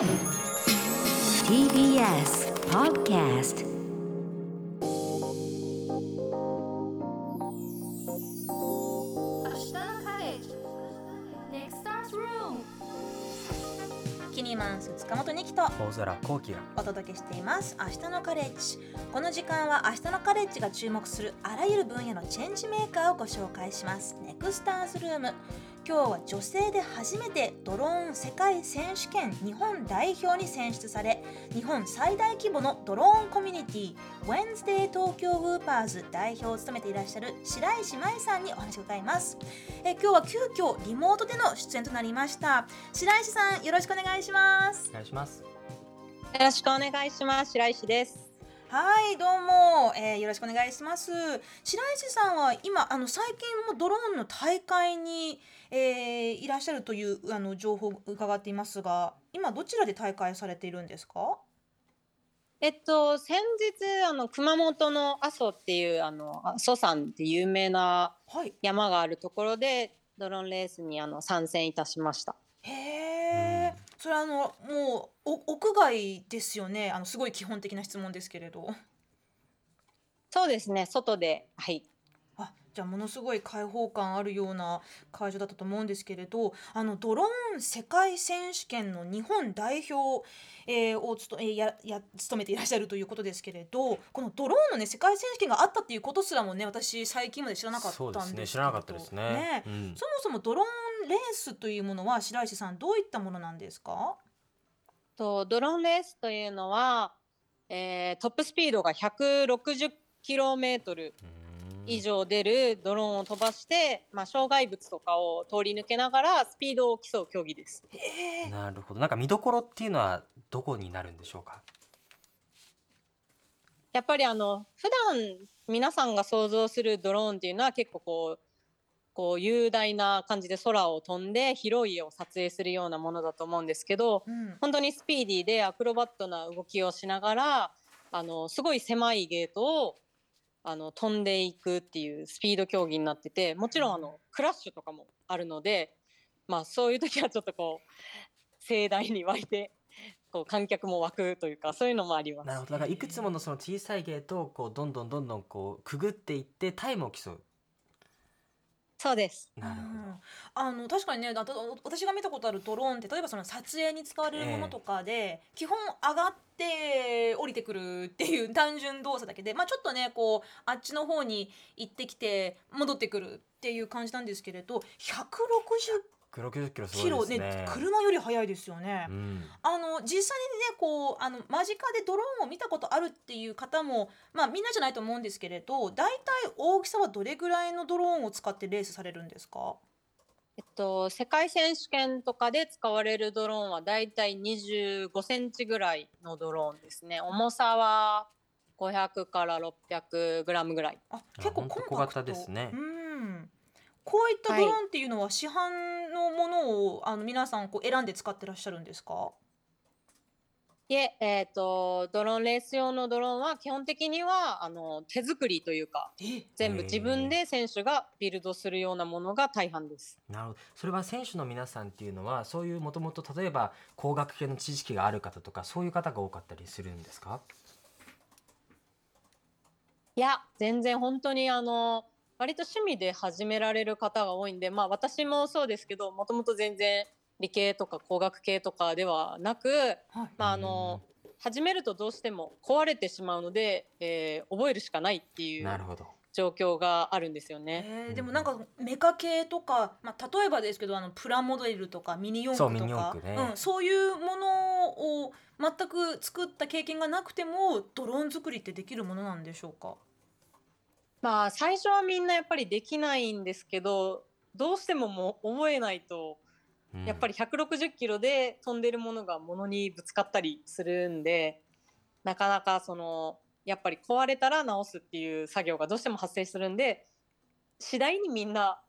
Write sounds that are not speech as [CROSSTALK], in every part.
TBS Podcast 明日のカレッジ Next Stars Room キニマンス塚本二木と大空幸輝がお届けしています。明日のカレッジ。この時間は明日のカレッジが注目するあらゆる分野のチェンジメーカーをご紹介します。ネクスターズルーム今日は女性で初めてドローン世界選手権日本代表に選出され日本最大規模のドローンコミュニティ Wednesday 東京ウーパーズ代表を務めていらっしゃる白石麻衣さんにお話を伺いますえ今日は急遽リモートでの出演となりました白石さんよろしくお願いしますお願いしますよろしくお願いします。白石です。はいどうも、えーよろしくお願いします。白石さんは今あの最近もドローンの大会に、えーいらっしゃるというあの情報を伺っていますが今どちらで大会されているんですか？えっと先日あの熊本の阿蘇っていうあの阿蘇山って有名なはい。山があるところでドローンレースにあの参戦いたしました。へえそれはあのもうお屋外ですよね？あのすごい基本的な質問ですけれど。そうですね。外で。はい。あじゃあものすごい開放感あるような会場だったと思うんですけれど。あのドローン世界選手権の日本代表、えーをつと、えーやや務めていらっしゃるということですけれど。このドローンのね世界選手権があったっていうことすらもね私最近まで知らなかったそうんですね。知らなかったですね。うん。そもそもドローンレースというものは白石さんどういったものなんですか？とドローンレースというのは、えートップスピードが160キロメートル以上出るドローンを飛ばして、まあ障害物とかを通り抜けながらスピードを競う競技です。えー。なるほど。なんか見どころっていうのはどこになるんでしょうか？やっぱりあの普段皆さんが想像するドローンっていうのは結構こうこう雄大な感じで空を飛んで広い絵を撮影するようなものだと思うんですけどうん。本当にスピーディーでアクロバットな動きをしながらあのすごい狭いゲートをあの飛んでいくっていうスピード競技になっててもちろんあのクラッシュとかもあるので、まあ、そういう時はちょっとこう盛大に湧いてこう観客も湧くというかそういうのもあります。なるほど。だからいくつものその小さいゲートをこうどんどんどんどんこうくぐっていってタイムを競うそうです。なるほうん。あの確かにねだと私が見たことあるドローンって例えばその撮影に使われるものとかで、基本上がって降りてくるっていう単純動作だけで、まあ、ちょっとねこうあっちの方に行ってきて戻ってくるっていう感じなんですけれど160ど160キロすごいですね車より速いですよね。うんあの実際にねこうあの間近でドローンを見たことあるっていう方もまあみんなじゃないと思うんですけれど大体大きさはどれぐらいのドローンを使ってレースされるんですか？えっと、世界選手権とかで使われるドローンはだいたい25センチぐらいのドローンですね。重さは500から600グラムぐらい。あ結構コンパクト小型ですねうんこういったドローンっていうのは市販のものをあの皆さんこう選んで使ってらっしゃるんですか？いえ、えっと、ドローンレース用のドローンは基本的にはあの手作りというかえ？全部自分で選手がビルドするようなものが大半です。なるほど。それは選手の皆さんっていうのはそういうもともと例えば工学系の知識がある方とかそういう方が多かったりするんですか？いや全然本当にあの割と趣味で始められる方が多いんでまあ私もそうですけどもともと全然理系とか工学系とかではなく、はい。まあ、あの始めるとどうしても壊れてしまうので、えー覚えるしかないっていうなるほど。状況があるんですよね。えーでもなんかメカ系とか、まあ、例えばですけどあのプラモデルとかミニ四駆とそうミニか四駆ね。うん、そういうものを全く作った経験がなくてもドローン作りってできるものなんでしょうか？まあ最初はみんなやっぱりできないんですけどどうしてももう覚えないとうん。やっぱり160キロで飛んでるものが物にぶつかったりするんでなかなかそのやっぱり壊れたら直すっていう作業がどうしても発生するんで次第にみんな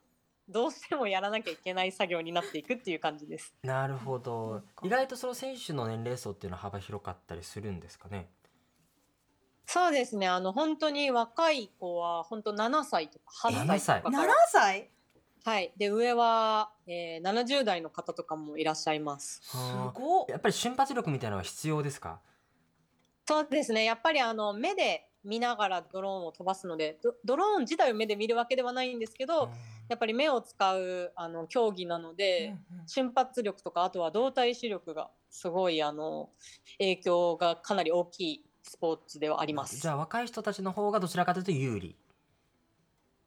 どうしてもやらなきゃいけない作業になっていくっていう感じです。なるほど。意外とその選手の年齢層っていうのは幅広かったりするんですかね？そうですね。あの本当に若い子は本当7歳とか8歳？とか7から。歳？はい。で、上は、えー、70代の方とかもいらっしゃいます。すごっ。やっぱり瞬発力みたいなのは必要ですか？そうですね。やっぱりあの、目で見ながらドローンを飛ばすので、ドドローン自体を目で見るわけではないんですけど、やっぱり目を使うあの競技なので、うんうん。瞬発力とかあとは動体視力がすごいあの影響がかなり大きいスポーツではあります。じゃあ若い人たちの方がどちらかというと有利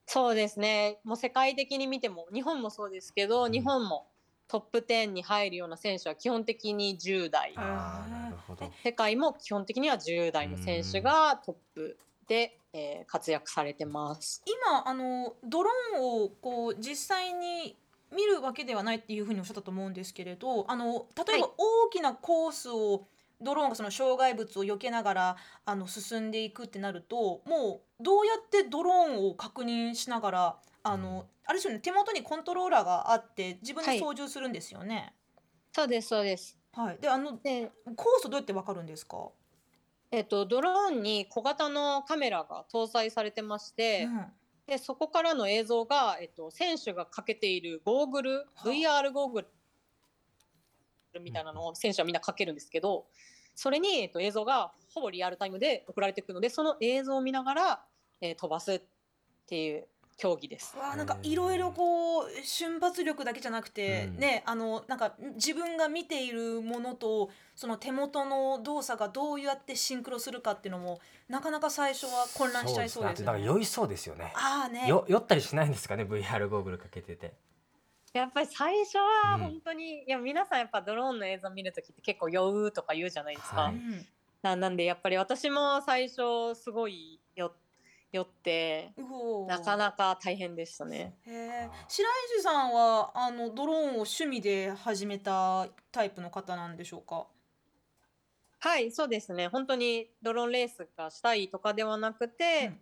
そうですね。もう世界的に見ても日本もそうですけど、うん日本もトップ10に入るような選手は基本的に10代、あーなるほど世界も基本的には10代の選手がトップで、えー活躍されてます。今あのドローンをこう実際に見るわけではないっていうふうにおっしゃったと思うんですけれどあの例えばはい大きなコースをドローンがその障害物を避けながらあの進んでいくってなるともうどうやってドローンを確認しながらあの、あれですよね手元にコントローラーがあって自分ではい。操縦するんですよね。そうですそうです。はい、であので、コースどうやってわかるんですか、えっ、とドローンに小型のカメラが搭載されてまして、うん。でそこからの映像が、えっと、選手がかけているゴーグル、は VR ゴーグルみたいなのを選手はみんなかけるんですけどそれに、えっと、映像がほぼリアルタイムで送られてくるのでその映像を見ながら、えー飛ばすっていう競技です。わあなんかいろいろこう瞬発力だけじゃなくて、うん。ねあのなんか自分が見ているものとその手元の動作がどうやってシンクロするかっていうのもなかなか最初は混乱しちゃいそうです酔いそうですよね。ああね。よ酔ったりしないんですかね？VR ゴーグルかけててやっぱり最初はうん本当に、いや皆さんやっぱドローンの映像見るときって結構酔うとか言うじゃないですか。はうんななんでやっぱり私も最初すごい酔酔ってなかなか大変でしたね。へえ白石さんはあのドローンを趣味で始めたタイプの方なんでしょうか？はい、そうですね。本当にドローンレースがしたいとかではなくて、うん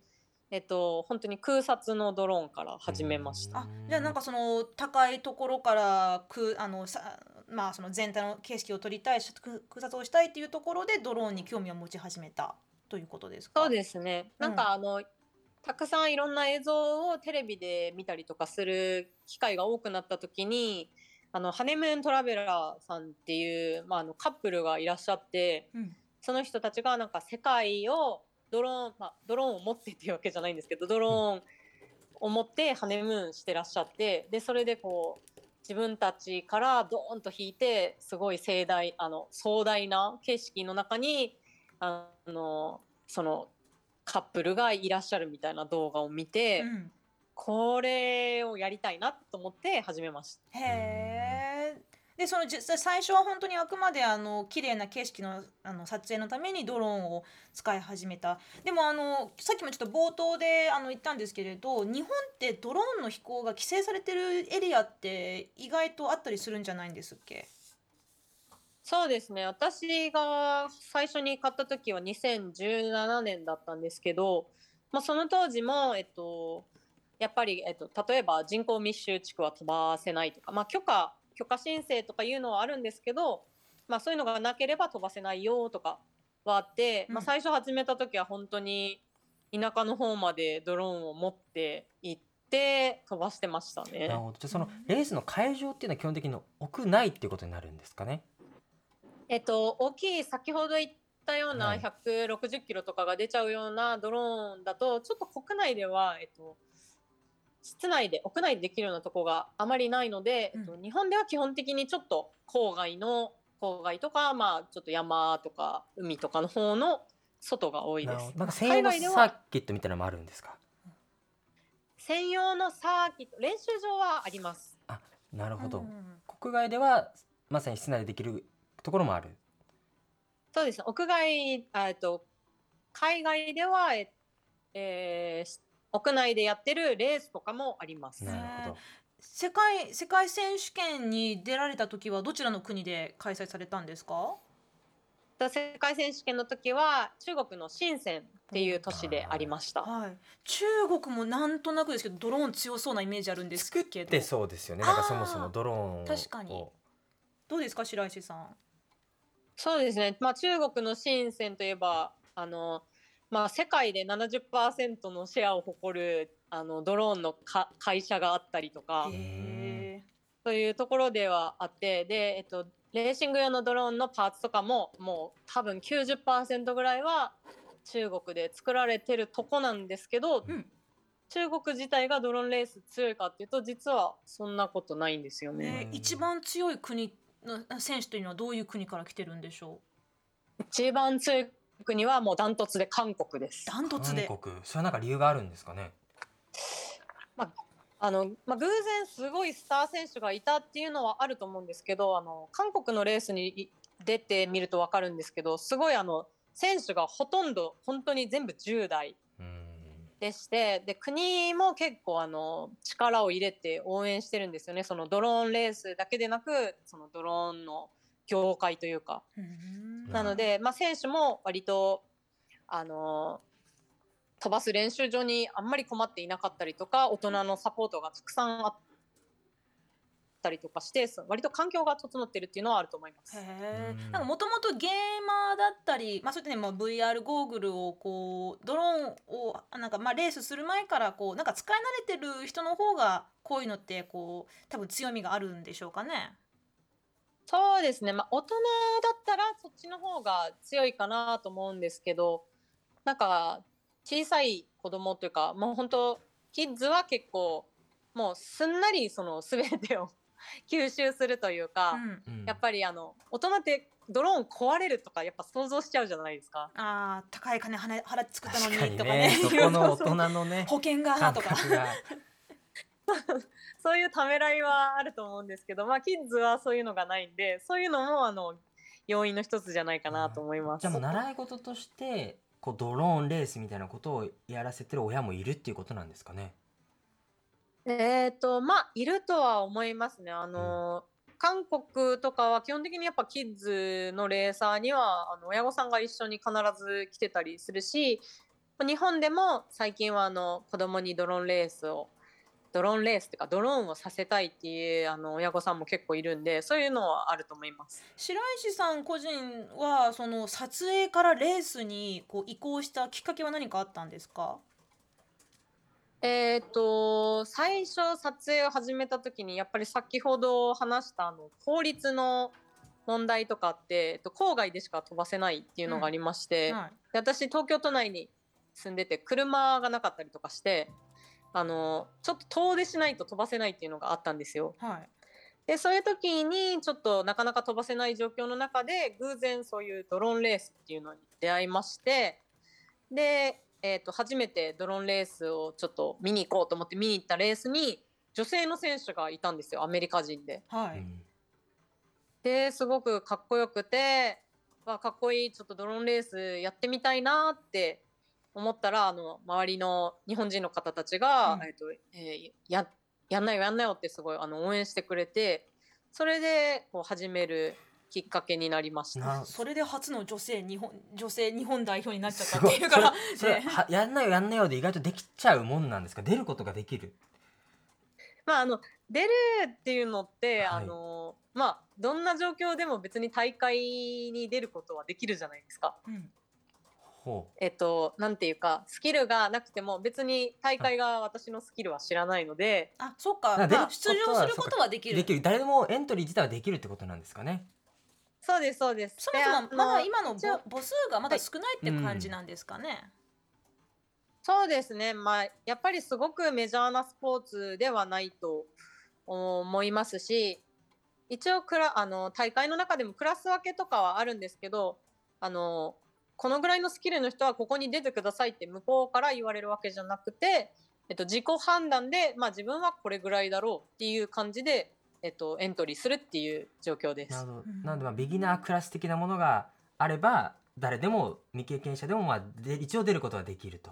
えっと本当に空撮のドローンから始めました。あじゃあなんかその高いところからくあのさまあその全体の景色を撮りたい空撮をしたいっていうところでドローンに興味を持ち始めたということですか？そうですね。なんかあの、たくさんいろんな映像をテレビで見たりとかする機会が多くなった時に、あのハネムーントラベラーさんっていうまああのカップルがいらっしゃって、うんその人たちがなんか世界をドローン、まあ、ドローンを持ってっていうわけじゃないんですけどドローンを持ってハネムーンしてらっしゃってでそれでこう自分たちからドーンと引いてすごい盛大あの壮大な景色の中にあのそのカップルがいらっしゃるみたいな動画を見て、うんこれをやりたいなと思って始めました。へえ。でその実際最初は本当にあくまであの綺麗な景色のあの撮影のためにドローンを使い始めた。でもあのさっきもちょっと冒頭であの言ったんですけれど日本ってドローンの飛行が規制されてるエリアって意外とあったりするんじゃないんですっけ？そうですね。私が最初に買った時は2017年だったんですけど、まあ、その当時も、えっと、やっぱり、えっと、例えば人口密集地区は飛ばせないとか、まあ、許可許可申請とかいうのはあるんですけど、まあ、そういうのがなければ飛ばせないよとかはあって、まあ、うん最初始めた時は本当に田舎の方までドローンを持って行って飛ばしてましたね。なるほど。じゃあそのレースの会場っていうのは基本的に屋内っていうことになるんですかね？えっと、大きい先ほど言ったようなはい。160キロとかが出ちゃうようなドローンだとちょっと国内では、えっと、室内で屋内でできるようなとこがあまりないので、うん。えっと、日本では基本的にちょっと郊外の郊外とか、まあ、ちょっと山とか海とかの方の外が多いです。なんか専用のサーキットみたいなのもあるんですか？専用のサーキット練習場はあります。なるほど、うん国外ではまさに室内でできるところもある。そうです。ね屋外あえっと海外では、ええー屋内でやってるレースとかもあります。なるほど。世界世界選手権に出られた時はどちらの国で開催されたんですか？世界選手権の時は中国の深センっていう都市でありました。はい、中国もなんとなくですけどドローン強そうなイメージあるんですけど。でそうですよね。なんかそもそもドローンを。確かに。どうですか白石さん？そうですね。まあ中国の深センといえばあのまあ、世界で70%のシェアを誇るあのドローンのか会社があったりとかへそういうところではあってで、えっと、レーシング用のドローンのパーツとかももう多分90%ぐらいは中国で作られてるとこなんですけど、うん。中国自体がドローンレース強いかっていうと実はそんなことないんですよえね。ー一番強い国の選手というのはどういう国から来てるんでしょう？一番強い国はもうダントツで韓国です。ダントツで韓国。それはなんか理由があるんですかね？あのまあ、偶然すごいスター選手がいたっていうのはあると思うんですけどあの韓国のレースにい出てみると分かるんですけどすごいあの選手がほとんど本当に全部10代うん。でしてで国も結構あの力を入れて応援してるんですよね。そのドローンレースだけでなくそのドローンの業界というか。うんなので、まあ、選手も割とあの飛ばす練習場にあんまり困っていなかったりとか大人のサポートがたくさんあったりとかして割と環境が整ってるっていうのはあると思います。なんかもともとゲーマーだったり、まあ、そういったね、まあ、VR ゴーグルをこうドローンをなんかまあレースする前からこうなんか使い慣れてる人の方がこういうのってこう多分強みがあるんでしょうかね。そうですね、まあ、大人だったらそっちの方が強いかなと思うんですけどなんか小さい子供というかもう本当キッズは結構もうすんなりその全てを吸収するというか。うんうんやっぱりあの大人ってドローン壊れるとかやっぱ想像しちゃうじゃないですか。あー高い金払って作ったのににとかねねそこの大人のね [LAUGHS] 保険が感とか。[LAUGHS] [LAUGHS] そういうためらいはあると思うんですけど、まあキッズはそういうのがないんで、そういうのもあの要因の一つじゃないかなと思います。じゃあもう習い事としてこうドローンレースみたいなことをやらせてる親もいるっていうことなんですかね？えっ、とまあいるとは思いますね。あの、韓国とかは基本的にやっぱキッズのレーサーにはあの親御さんが一緒に必ず来てたりするし、日本でも最近はあの子供にドローンレースをドローンレースっていうかドローンをさせたいっていうあの親御さんも結構いるんでそういうのはあると思います。白石さん個人はその撮影からレースにこう移行したきっかけは何かあったんですか？えっ、と最初撮影を始めた時にやっぱり先ほど話したあの法律の問題とかあって、えっと、郊外でしか飛ばせないっていうのがありまして、はい。で私東京都内に住んでて車がなかったりとかしてあのちょっと遠出しないと飛ばせないっていうのがあったんですよ。はいでそういう時にちょっとなかなか飛ばせない状況の中で偶然そういうドローンレースっていうのに出会いましてで、えー、と初めてドローンレースをちょっと見に行こうと思って見に行ったレースに女性の選手がいたんですよアメリカ人で。はい、うんですごくかっこよくてわかっこいいちょっとドローンレースやってみたいなって思ったらあの周りの日本人の方たちが、うん。えっとえーややんなよやんなよってすごいあの応援してくれてそれでこう始めるきっかけになりました。なそれで初の女性日本女性日本代表になっちゃったっていうから。それそれねはやんなよやんなよで意外とできちゃうもんなんですか？出ることができる。まあ、あの出るっていうのって、はい。あのまあどんな状況でも別に大会に出ることはできるじゃないですか。うん。ほえっと、なんていうかスキルがなくても別に大会が私のスキルは知らないので、あそっか、まあ、出場することはできる。うできる。誰でもエントリー自体はできるってことなんですかね。そうですそうです。そもそもまだ今の母母数がまだ少ないって感じなんですかね、そうですね、まあ、やっぱりすごくメジャーなスポーツではないと思いますし一応クラあの大会の中でもクラス分けとかはあるんですけどあのこのぐらいのスキルの人はここに出てくださいって向こうから言われるわけじゃなくて、えっと、自己判断で、まあ、自分はこれぐらいだろうっていう感じで、えっと、エントリーするっていう状況ですなる。ほどうんなのでまあビギナークラス的なものがあれば誰でも未経験者でもまあで一応出ることができると、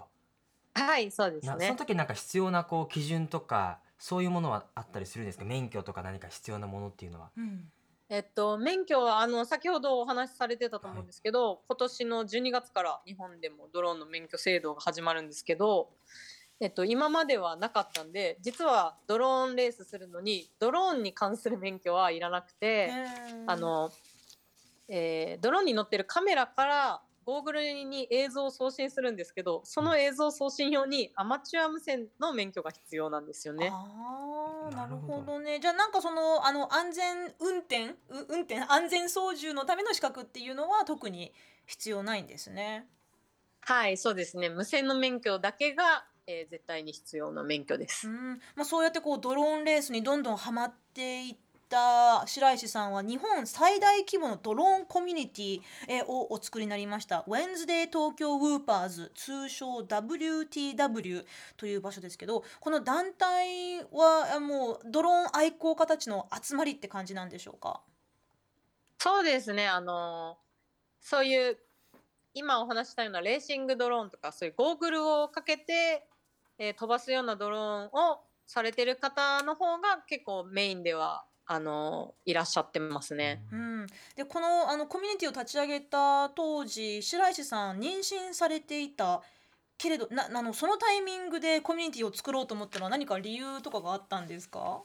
はいそうですねなその。時になんか必要なこう基準とかそういうものはあったりするんですか？免許とか何か必要なものっていうのは。うんえっと、免許はあの先ほどお話しされてたと思うんですけど、今年の12月から日本でもドローンの免許制度が始まるんですけど、えっと、今まではなかったんで実はドローンレースするのにドローンに関する免許はいらなくて、あのえードローンに乗ってるカメラからゴーグルに映像を送信するんですけどその映像送信用にアマチュア無線の免許が必要なんですよね。ああなるほどねじゃあなんかそのあの安全運転う運転安全操縦のための資格っていうのは特に必要ないんですね。はいそうですね無線の免許だけが、えー絶対に必要な免許です。うんまあ、そうやってこうドローンレースにどんどんハマっていった白石さんは日本最大規模のドローンコミュニティをお作りになりました。Wednesday 東京ウーパーズ通称 WTW という場所ですけどこの団体はもうドローン愛好家たちの集まりって感じなんでしょうか？そうですね。あのそういう今お話ししたようなレーシングドローンとかそういうゴーグルをかけて、えー飛ばすようなドローンをされてる方の方が結構メインではあのいらっしゃってますね。うん、でこのあのコミュニティを立ち上げた当時白石さん妊娠されていたけれどなあのそのタイミングでコミュニティを作ろうと思ったのは何か理由とかがあったんですか？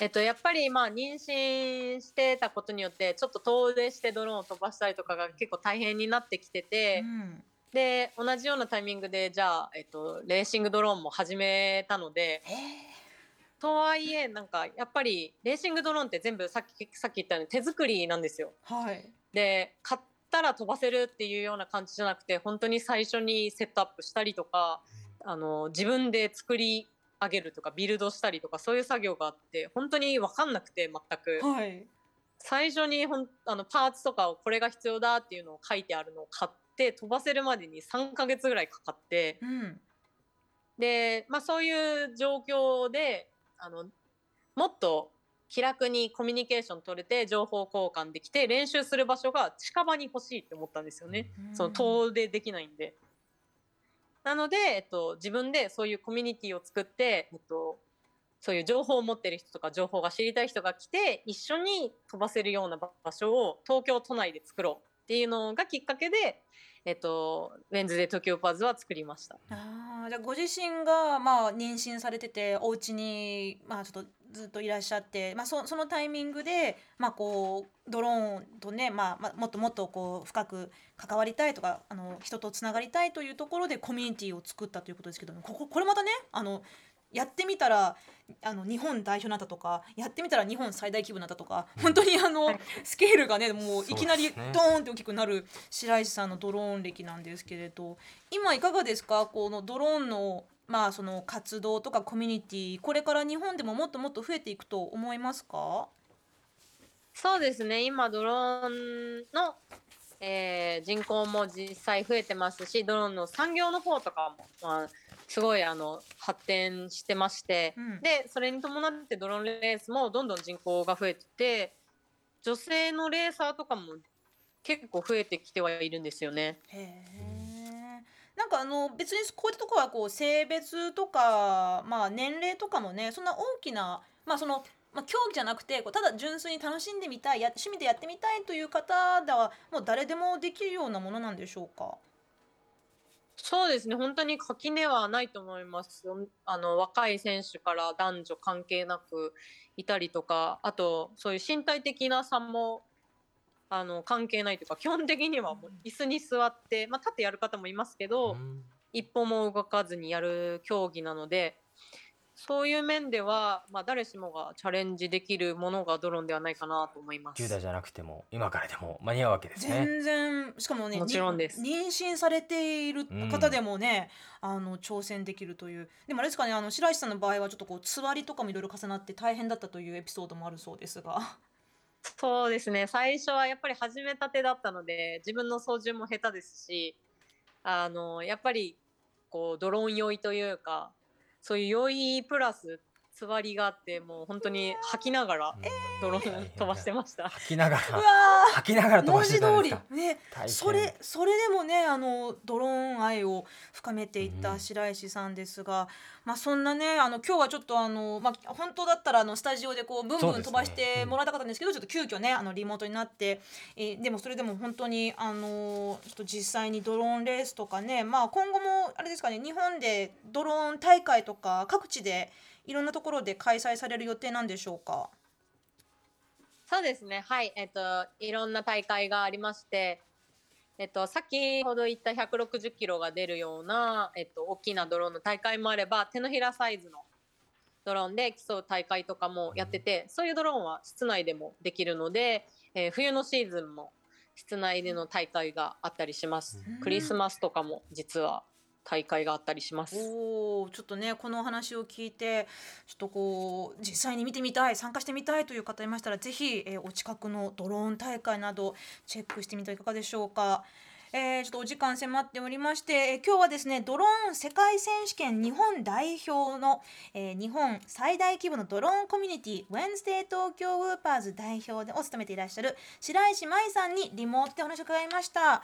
えっと、やっぱりまあ妊娠してたことによってちょっと遠出してドローンを飛ばしたりとかが結構大変になってきてて、うん。で同じようなタイミングでじゃあ、えっと、レーシングドローンも始めたのでへとはいえなんかやっぱりレーシングドローンって全部さっきさっき言ったように手作りなんですよ。ーはい。で買ったら飛ばせるっていうような感じじゃなくて本当に最初にセットアップしたりとかあの自分で作り上げるとかビルドしたりとかそういう作業があって本当に分かんなくて全く。はい。最初にほんあのパーツとかをこれが必要だっていうのを書いてあるのを買って飛ばせるまでに3ヶ月ぐらいかかって。うん。で、まあ、そういう状況であのもっと気楽にコミュニケーション取れて情報交換できて練習する場所が近場に欲しいって思ったんですよね。その遠出できないんで。なので、えっと、自分でそういうコミュニティを作って、えっと、そういう情報を持ってる人とか情報が知りたい人が来て一緒に飛ばせるような場所を東京都内で作ろうっていうのがきっかけで、えっと、ウェンズデー東京パズは作りました。あじゃあご自身がまあ妊娠されててお家にまあちょっとずっといらっしゃって、まあ、そそのタイミングで、まあ、こうドローンとね、まあまあ、もっともっとこう深く関わりたいとかあの人とつながりたいというところでコミュニティを作ったということですけどもこここれまたねあのやってみたらあの日本代表になったとかやってみたら日本最大規模になったとか本当にあの、はい。スケールがねもういきなりドーンって大きくなる白石さんのドローン歴なんですけれど今いかがですか？このドローンのまあその活動とかコミュニティこれから日本でももっともっと増えていくと思いますか？そうですね。今ドローンの、えー人口も実際増えてますしドローンの産業の方とかも、まあ、すごいあの発展してまして、うんでそれに伴ってドローンレースもどんどん人口が増えてて女性のレーサーとかも結構増えてきてはいるんですよね。へえなんかあの別にこういったところはこう性別とか、まあ、年齢とかもねそんな大きな、まあそのまあ、競技じゃなくてこうただ純粋に楽しんでみたいや趣味でやってみたいという方ではもう誰でもできるようなものなんでしょうか？そうですね。本当に垣根はないと思いますあの若い選手から男女関係なくいたりとかあとそういう身体的な差もあの関係ないというか基本的にはもう椅子に座って、まあ、立ってやる方もいますけど、うん。一歩も動かずにやる競技なのでそういう面では、まあ、誰しもがチャレンジできるものがドローンではないかなと思います。10代じゃなくても今からでも間に合うわけですね。全然しかもねもちろんです。に妊娠されている方でもね、あの挑戦できるという。でもあれですかねあの白石さんの場合はちょっとこうつわりとかもいろいろ重なって大変だったというエピソードもあるそうですが。そうですね。最初はやっぱり始めたてだったので自分の操縦も下手ですしあのやっぱりこうドローン酔いというかそういう酔いプラスつわりがあってもう本当に吐きながらドローン飛ばしてました。吐きながら。うわ吐きながらー飛ばして文字通りたんですか？ね大変。それそれでもねあのドローン愛を深めていった白石さんですが、まあそんなねあの今日はちょっとあのまあ本当だったらあのスタジオでこうブンそうですね。ブン飛ばしてもらいたかったんですけどちょっと急遽ねあのリモートになって、えーでもそれでも本当にあのちょっと実際にドローンレースとかねまあ今後もあれですかね日本でドローン大会とか各地でいろんなところで開催される予定なんでしょうか？そうですねはいえっといろんな大会がありましてえっと、先ほど言った160キロが出るような、えっと、大きなドローンの大会もあれば手のひらサイズのドローンで競う大会とかもやってて、そういうドローンは室内でもできるので、えー冬のシーズンも室内での大会があったりします。うんクリスマスとかも実は大会があったりします。おちょっとねこのお話を聞いてちょっとこう実際に見てみたい参加してみたいという方いましたらぜひ、えーお近くのドローン大会などチェックしてみてはいかがでしょうか。えーちょっとお時間迫っておりまして、えー今日はですねドローン世界選手権日本代表の、えー日本最大規模のドローンコミュニティ Wednesday 東京ウーパーズ代表でを務めていらっしゃる白石舞さんにリモートでお話を伺いました。